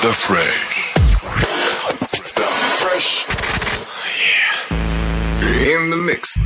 The Fresh. The Fresh. Yeah. In the mix.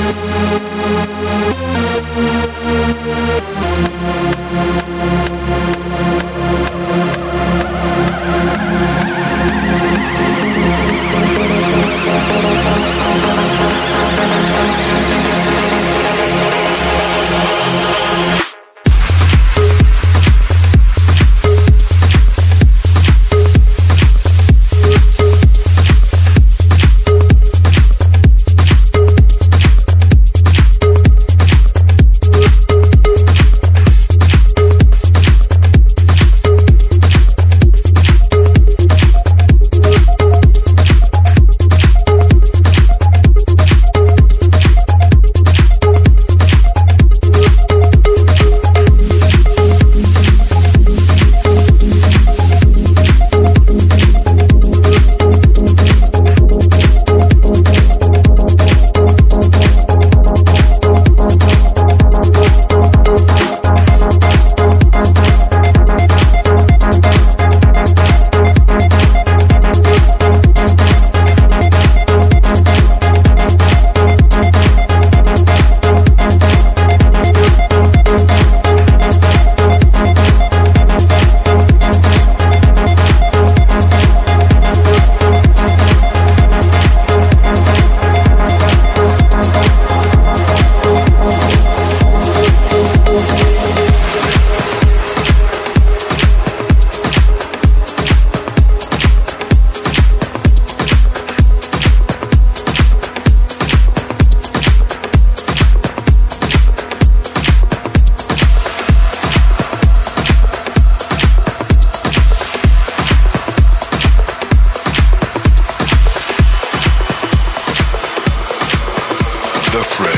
Música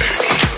Radio.